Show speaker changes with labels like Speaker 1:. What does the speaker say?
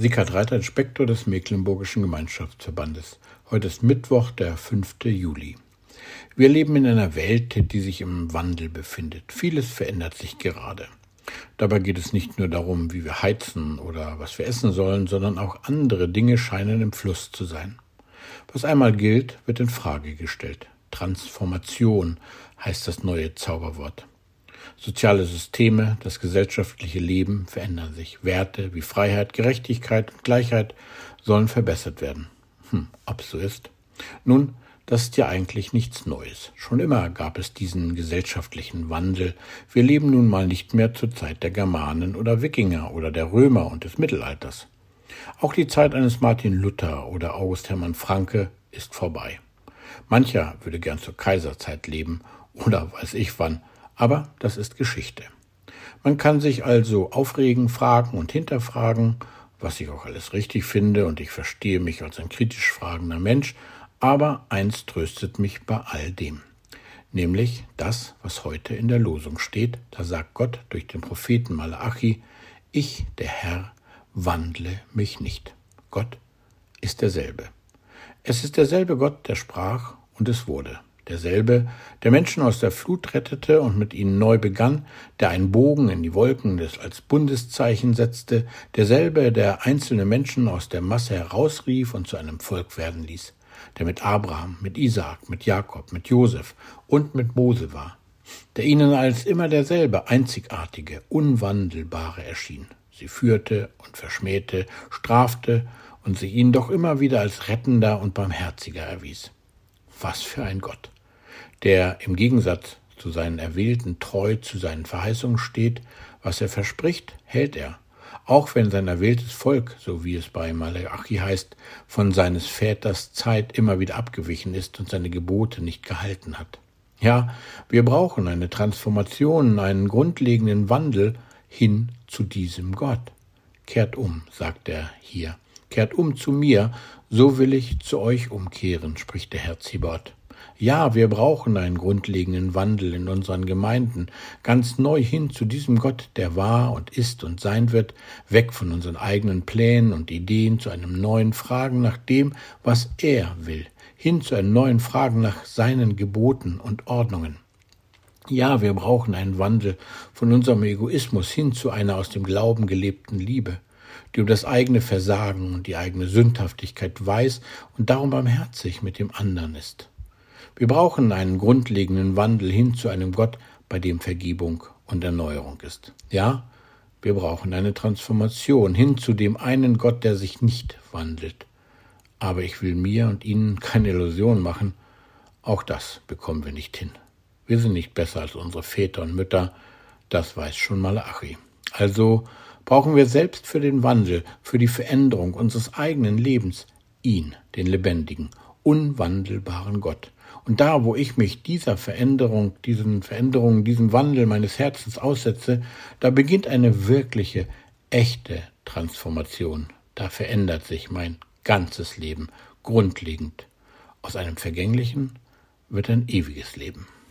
Speaker 1: Sickert Reiter, Inspektor des Mecklenburgischen Gemeinschaftsverbandes. Heute ist Mittwoch, der 5. Juli. Wir leben in einer Welt, die sich im Wandel befindet. Vieles verändert sich gerade. Dabei geht es nicht nur darum, wie wir heizen oder was wir essen sollen, sondern auch andere Dinge scheinen im Fluss zu sein. Was einmal gilt, wird in Frage gestellt. Transformation heißt das neue Zauberwort. Soziale Systeme, das gesellschaftliche Leben verändern sich. Werte wie Freiheit, Gerechtigkeit und Gleichheit sollen verbessert werden. Hm, ob so ist? Nun, das ist ja eigentlich nichts Neues. Schon immer gab es diesen gesellschaftlichen Wandel. Wir leben nun mal nicht mehr zur Zeit der Germanen oder Wikinger oder der Römer und des Mittelalters. Auch die Zeit eines Martin Luther oder August Hermann Franke ist vorbei. Mancher würde gern zur Kaiserzeit leben oder weiß ich wann, aber das ist Geschichte. Man kann sich also aufregen, fragen und hinterfragen, was ich auch alles richtig finde, und ich verstehe mich als ein kritisch fragender Mensch, aber eins tröstet mich bei all dem, nämlich das, was heute in der Losung steht, da sagt Gott durch den Propheten Malachi, ich, der Herr, wandle mich nicht. Gott ist derselbe. Es ist derselbe Gott, der sprach, und es wurde derselbe, der Menschen aus der Flut rettete und mit ihnen neu begann, der einen Bogen in die Wolken des als Bundeszeichen setzte, derselbe, der einzelne Menschen aus der Masse herausrief und zu einem Volk werden ließ, der mit Abraham, mit Isaak, mit Jakob, mit Josef und mit Mose war, der ihnen als immer derselbe, einzigartige, unwandelbare erschien. Sie führte und verschmähte, strafte und sich ihnen doch immer wieder als rettender und barmherziger erwies. Was für ein Gott! Der im Gegensatz zu seinen Erwählten treu zu seinen Verheißungen steht, was er verspricht, hält er, auch wenn sein erwähltes Volk, so wie es bei Malachi heißt, von seines Väters Zeit immer wieder abgewichen ist und seine Gebote nicht gehalten hat. Ja, wir brauchen eine Transformation, einen grundlegenden Wandel hin zu diesem Gott. Kehrt um, sagt er hier. Kehrt um zu mir, so will ich zu euch umkehren, spricht der Herr Zibot. Ja, wir brauchen einen grundlegenden Wandel in unseren Gemeinden, ganz neu hin zu diesem Gott, der war und ist und sein wird, weg von unseren eigenen Plänen und Ideen zu einem neuen Fragen nach dem, was er will, hin zu einem neuen Fragen nach seinen Geboten und Ordnungen. Ja, wir brauchen einen Wandel von unserem Egoismus hin zu einer aus dem Glauben gelebten Liebe, die um das eigene Versagen und die eigene Sündhaftigkeit weiß und darum barmherzig mit dem anderen ist. Wir brauchen einen grundlegenden Wandel hin zu einem Gott, bei dem Vergebung und Erneuerung ist. Ja, wir brauchen eine Transformation hin zu dem einen Gott, der sich nicht wandelt. Aber ich will mir und Ihnen keine Illusion machen, auch das bekommen wir nicht hin. Wir sind nicht besser als unsere Väter und Mütter, das weiß schon Malachi. Also brauchen wir selbst für den Wandel, für die Veränderung unseres eigenen Lebens ihn, den lebendigen, unwandelbaren Gott, und da, wo ich mich dieser Veränderung, diesen Veränderungen, diesem Wandel meines Herzens aussetze, da beginnt eine wirkliche, echte Transformation. Da verändert sich mein ganzes Leben grundlegend. Aus einem vergänglichen wird ein ewiges Leben.